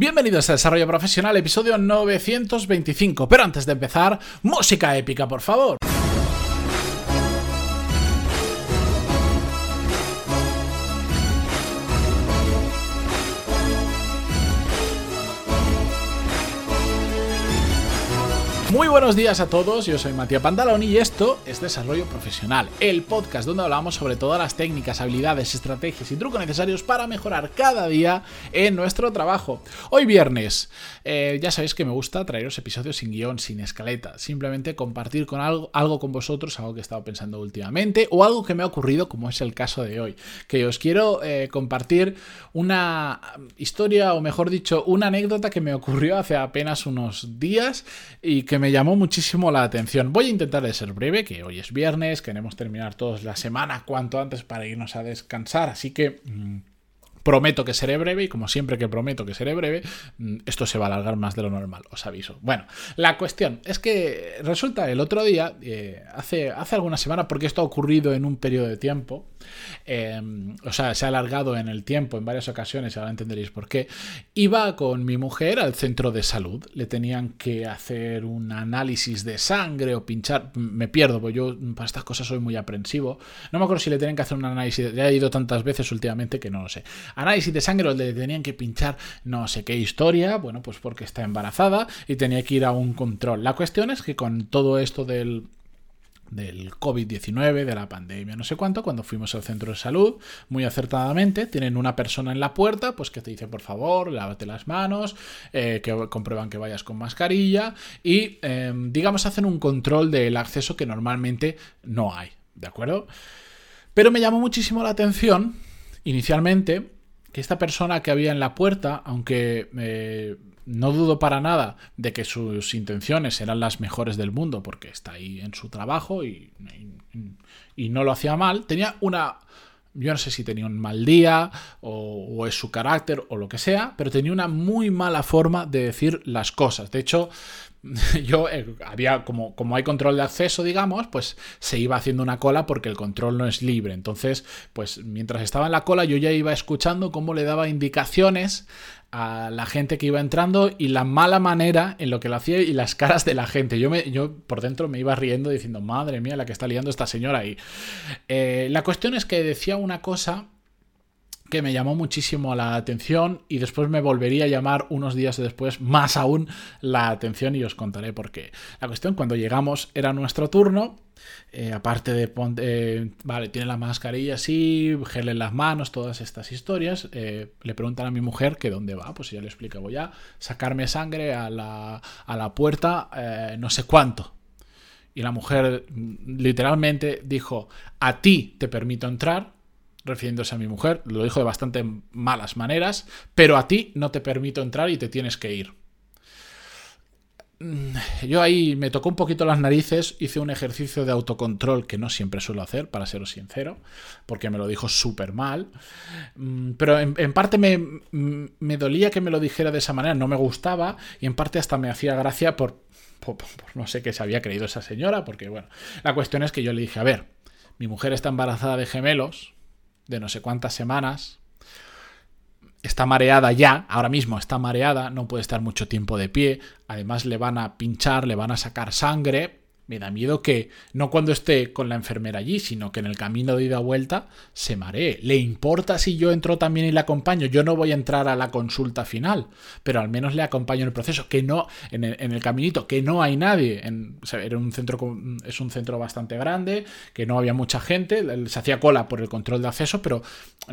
Bienvenidos a Desarrollo Profesional, episodio 925. Pero antes de empezar, música épica, por favor. Muy buenos días a todos, yo soy Matías Pantalón y esto es Desarrollo Profesional, el podcast donde hablamos sobre todas las técnicas, habilidades, estrategias y trucos necesarios para mejorar cada día en nuestro trabajo. Hoy viernes, eh, ya sabéis que me gusta traeros episodios sin guion, sin escaleta, simplemente compartir con algo, algo con vosotros, algo que he estado pensando últimamente o algo que me ha ocurrido como es el caso de hoy, que os quiero eh, compartir una historia o mejor dicho, una anécdota que me ocurrió hace apenas unos días y que me llamó muchísimo la atención. Voy a intentar de ser breve, que hoy es viernes, queremos terminar todos la semana cuanto antes para irnos a descansar, así que... Mm, Prometo que seré breve y como siempre que prometo que seré breve, mm, esto se va a alargar más de lo normal, os aviso. Bueno, la cuestión es que resulta el otro día, eh, hace, hace alguna semana, porque esto ha ocurrido en un periodo de tiempo, em, o sea, se ha alargado en el tiempo en varias ocasiones, ahora entenderéis por qué, iba con mi mujer al centro de salud, le tenían que hacer un análisis de sangre o pinchar, me pierdo, porque yo para estas cosas soy muy aprensivo, no me acuerdo si le tenían que hacer un análisis, ya he ido tantas veces últimamente que no lo sé. Análisis de sangre o le tenían que pinchar no sé qué historia, bueno, pues porque está embarazada y tenía que ir a un control. La cuestión es que con todo esto del del COVID-19, de la pandemia, no sé cuánto, cuando fuimos al centro de salud, muy acertadamente, tienen una persona en la puerta, pues que te dice, por favor, lávate las manos, eh, que comprueban que vayas con mascarilla y, em, digamos, hacen un control del acceso que normalmente no hay, ¿de acuerdo? Pero me llamó muchísimo la atención, inicialmente, que esta persona que había en la puerta, aunque eh, no dudo para nada de que sus intenciones eran las mejores del mundo, porque está ahí en su trabajo y, y, no lo hacía mal, tenía una... Yo no sé si tenía un mal día o, es su carácter o lo que sea, pero tenía una muy mala forma de decir las cosas. De hecho, yo eh, había como, como hay control de acceso, digamos, pues se iba haciendo una cola porque el control no es libre. Entonces, pues mientras estaba en la cola yo ya iba escuchando cómo le daba indicaciones a la gente que iba entrando y la mala manera en lo que lo hacía y las caras de la gente. Yo, me, yo por dentro me iba riendo diciendo, madre mía, la que está liando esta señora ahí. Eh, la cuestión es que decía una cosa que me llamó muchísimo la atención y después me volvería a llamar unos días después más aún la atención y os contaré por qué. La cuestión, cuando llegamos era nuestro turno, eh, aparte de, eh, vale, tiene la mascarilla así, gel en las manos, todas estas historias, eh, le preguntan a mi mujer que dónde va, pues ya le explico, voy a sacarme sangre a la, a la puerta no sé cuánto. Y la mujer mm, literalmente dijo, a ti te permito entrar, refiriéndose a mi mujer, lo dijo de bastante malas maneras, pero a ti no te permito entrar y te tienes que ir. Mm, yo ahí me tocó un poquito las narices, hice un ejercicio de autocontrol que no siempre suelo hacer, para seros sincero, porque me lo dijo súper mal, mm, pero en, parte me, mm, me, dolía que me lo dijera de esa manera, no me gustaba y en parte hasta me hacía gracia por no sé qué se había creído esa señora, porque bueno, la cuestión es que yo le dije, a ver, mi mujer está embarazada de gemelos, de no sé cuántas semanas. Está mareada ya, ahora mismo está mareada, no puede estar mucho tiempo de pie. Además le van a pinchar, le van a sacar sangre me da miedo que no cuando esté con la enfermera allí, sino que en el camino de ida vuelta se maree. ¿Le importa si yo entro también y le acompaño? Yo no voy a entrar a la consulta final, pero al menos le acompaño en el proceso, que no, en el, caminito, que no hay nadie. En, era un centro, es un centro bastante grande, que no había mucha gente, se hacía cola por el control de acceso, pero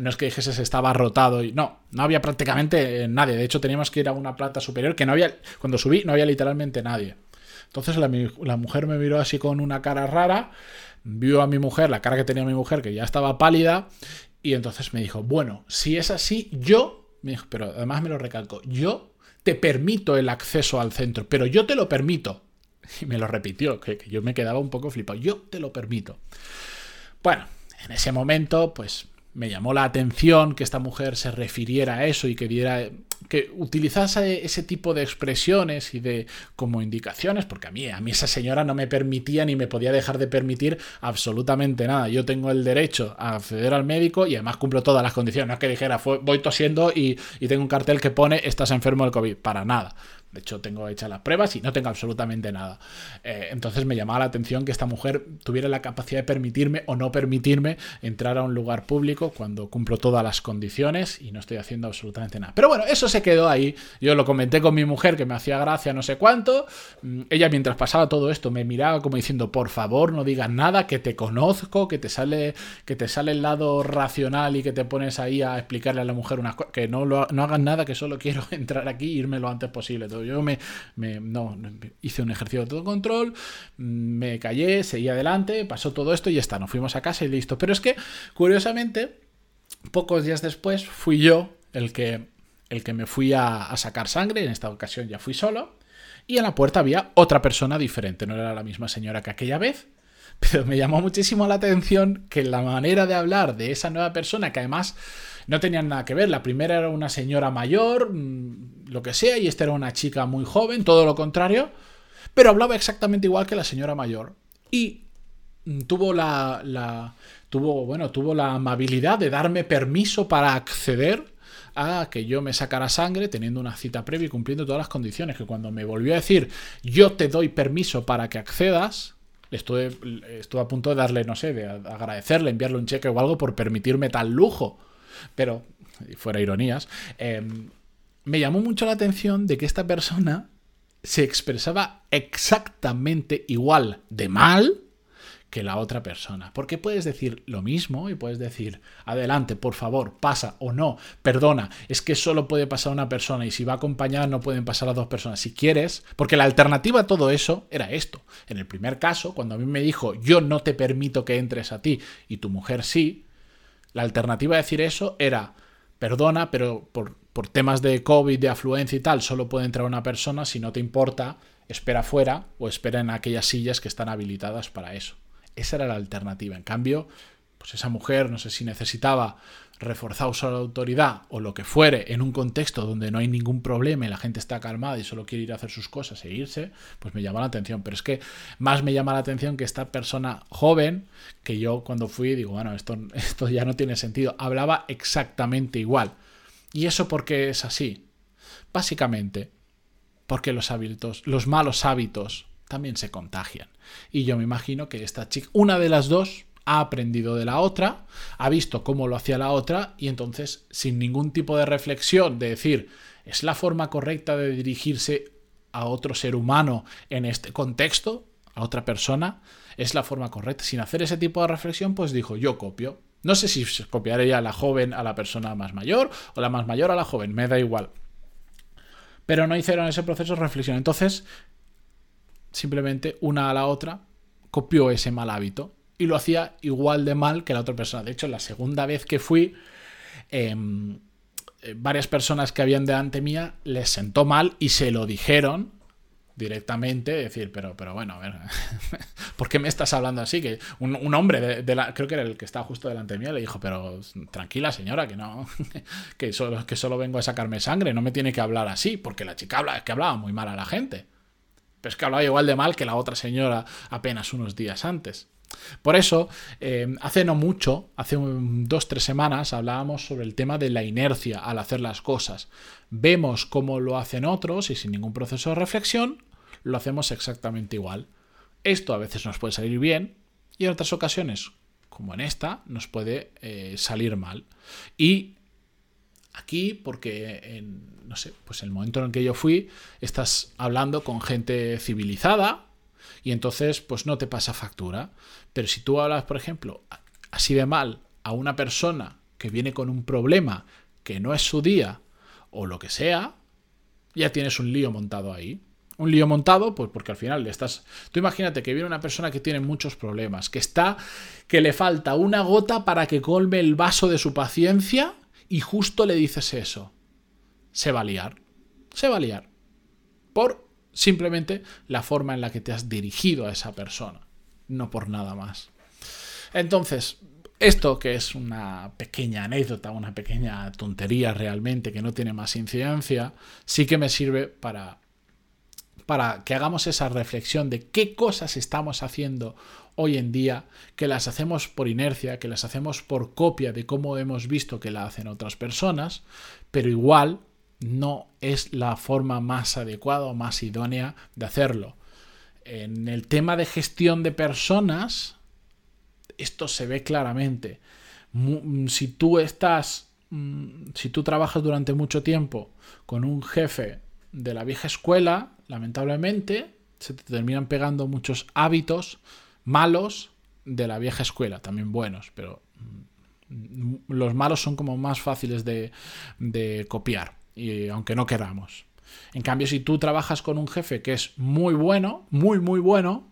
no es que dijese se estaba rotado y no, no había prácticamente nadie. De hecho, teníamos que ir a una plata superior que no había, cuando subí no había literalmente nadie. Entonces la, mujer me miró así con una cara rara, vio a mi mujer, la cara que tenía mi mujer, que ya estaba pálida, y entonces me dijo, bueno, si es así, yo, pero además me lo recalco, yo te permito el acceso al centro, pero yo te lo permito. Y me lo repitió, que, que yo me quedaba un poco flipado, yo te lo permito. Bueno, en ese momento, pues me llamó la atención que esta mujer se refiriera a eso y que diera que utilizase ese tipo de expresiones y de como indicaciones, porque a mí, a mí esa señora no me permitía ni me podía dejar de permitir absolutamente nada. Yo tengo el derecho a acceder al médico y además cumplo todas las condiciones. No es que dijera, voy tosiendo y, y tengo un cartel que pone estás enfermo del COVID. Para nada. De hecho, tengo hechas las pruebas y no tengo absolutamente nada. Eh, entonces me llamaba la atención que esta mujer tuviera la capacidad de permitirme o no permitirme entrar a un lugar público cuando cumplo todas las condiciones y no estoy haciendo absolutamente nada. Pero bueno, eso se quedó ahí. Yo lo comenté con mi mujer que me hacía gracia no sé cuánto. Mm, ella mientras pasaba todo esto me miraba como diciendo, por favor, no digas nada, que te conozco, que te sale, que te sale el lado racional y que te pones ahí a explicarle a la mujer unas cosas, que no, lo, no hagas nada, que solo quiero entrar aquí e irme lo antes posible. Yo me, no, hice un ejercicio de todo control, me callé, seguí adelante, pasó todo esto y ya está, nos fuimos a casa y listo. Pero es que, curiosamente, pocos días después fui yo el que, el que me fui a, a sacar sangre, en esta ocasión ya fui solo, y en la puerta había otra persona diferente, no era la misma señora que aquella vez, pero me llamó muchísimo la atención que la manera de hablar de esa nueva persona, que además no tenían nada que ver. La primera era una señora mayor, mm, lo que sea, y esta era una chica muy joven, todo lo contrario, pero hablaba exactamente igual que la señora mayor. Y mm, tuvo la, la tuvo, bueno, tuvo la amabilidad de darme permiso para acceder a que yo me sacara sangre teniendo una cita previa y cumpliendo todas las condiciones. Que cuando me volvió a decir yo te doy permiso para que accedas, estuve, estuve a punto de darle, no sé, de agradecerle, enviarle un cheque o algo por permitirme tal lujo. Pero, fuera ironías, em, me llamó mucho la atención de que esta persona se expresaba exactamente igual de mal que la otra persona. Porque puedes decir lo mismo y puedes decir, adelante, por favor, pasa o no, perdona, es que solo puede pasar una persona y si va acompañada no pueden pasar las dos personas. Si quieres, porque la alternativa a todo eso era esto. En el primer caso, cuando a mí me dijo, yo no te permito que entres a ti y tu mujer sí, la alternativa a decir eso era, perdona, pero por, temas de COVID, de afluencia y tal, solo puede entrar una persona, si no te importa, espera fuera o espera en aquellas sillas que están habilitadas para eso. Esa era la alternativa. En cambio, pues esa mujer, no sé si necesitaba reforzar su autoridad o lo que fuere en un contexto donde no hay ningún problema y la gente está calmada y solo quiere ir a hacer sus cosas e irse, pues me llama la atención. Pero es que más me llama la atención que esta persona joven, que yo cuando fui digo, bueno, esto, esto ya no tiene sentido, hablaba exactamente igual. ¿Y eso por qué es así? Básicamente, porque los hábitos, los malos hábitos también se contagian. Y yo me imagino que esta chica, una de las dos, ha aprendido de la otra, ha visto cómo lo hacía la otra y entonces sin ningún tipo de reflexión de decir, ¿es la forma correcta de dirigirse a otro ser humano en este contexto, a otra persona? ¿Es la forma correcta? Sin hacer ese tipo de reflexión, pues dijo, yo copio. No sé si copiaré a la joven a la persona más mayor o la más mayor a la joven, me da igual. Pero no hicieron ese proceso de reflexión. Entonces, simplemente una a la otra copió ese mal hábito y lo hacía igual de mal que la otra persona. De hecho, la segunda vez que fui, em, eh, varias personas que habían delante mía les sentó mal y se lo dijeron directamente, decir, pero, pero bueno, a ver, ¿por qué me estás hablando así? Que un, hombre, de, la, creo que era el que estaba justo delante mía, le dijo, pero tranquila señora, que no, que solo, que solo vengo a sacarme sangre, no me tiene que hablar así, porque la chica habla, es que hablaba muy mal a la gente. Pero es que hablaba igual de mal que la otra señora apenas unos días antes. Por eso, eh, hace no mucho, hace dos, tres semanas, hablábamos sobre el tema de la inercia al hacer las cosas. Vemos cómo lo hacen otros y sin ningún proceso de reflexión, lo hacemos exactamente igual. Esto a veces nos puede salir bien y en otras ocasiones, como en esta, nos puede eh, salir mal. Y aquí, porque en, no sé, pues el momento en el que yo fui, estás hablando con gente civilizada, y entonces pues no te pasa factura. Pero si tú hablas, por ejemplo, así de mal a una persona que viene con un problema que no es su día o lo que sea, ya tienes un lío montado ahí. Un lío montado, pues porque al final le estás. Tú imagínate que viene una persona que tiene muchos problemas, que está. que le falta una gota para que colme el vaso de su paciencia y justo le dices eso. Se va a liar. Se va a liar. Por simplemente la forma en la que te has dirigido a esa persona, no por nada más. Entonces, Esto, que es una pequeña anécdota, una pequeña tontería realmente, que no tiene más incidencia, sí que me sirve para, para que hagamos esa reflexión de qué cosas estamos haciendo hoy en día, que las hacemos por inercia, que las hacemos por copia de cómo hemos visto que la hacen otras personas, pero igual no es la forma más adecuada o más idónea de hacerlo. En el tema de gestión de personas, esto se ve claramente. Mm, si tú estás, mm, si tú trabajas durante mucho tiempo con un jefe de la vieja escuela, lamentablemente se te terminan pegando muchos hábitos malos de la vieja escuela, también buenos, pero mm, los malos son como más fáciles de, de copiar, y aunque no queramos. En cambio, si tú trabajas con un jefe que es muy bueno, muy, muy bueno,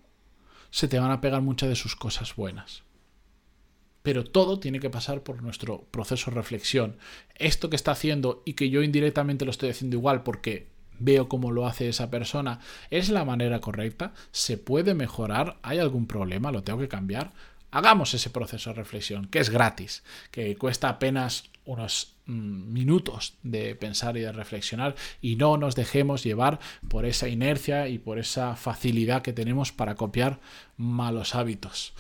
se te van a pegar muchas de sus cosas buenas pero todo tiene que pasar por nuestro proceso de reflexión. Esto que está haciendo y que yo indirectamente lo estoy haciendo igual porque veo cómo lo hace esa persona, ¿es la manera correcta? ¿Se puede mejorar? ¿Hay algún problema? ¿Lo tengo que cambiar? Hagamos ese proceso de reflexión, que es gratis, que cuesta apenas unos mm, minutos de pensar y de reflexionar y no nos dejemos llevar por esa inercia y por esa facilidad que tenemos para copiar malos hábitos.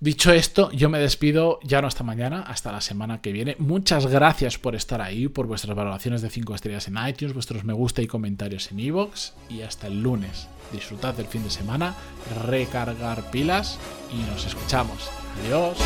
Dicho esto, yo me despido ya no hasta mañana, hasta la semana que viene. Muchas gracias por estar ahí, por vuestras valoraciones de 5 estrellas en iTunes, vuestros me gusta y comentarios en iVoox. y hasta el lunes. Disfrutad del fin de semana, recargar pilas y nos escuchamos. Adiós.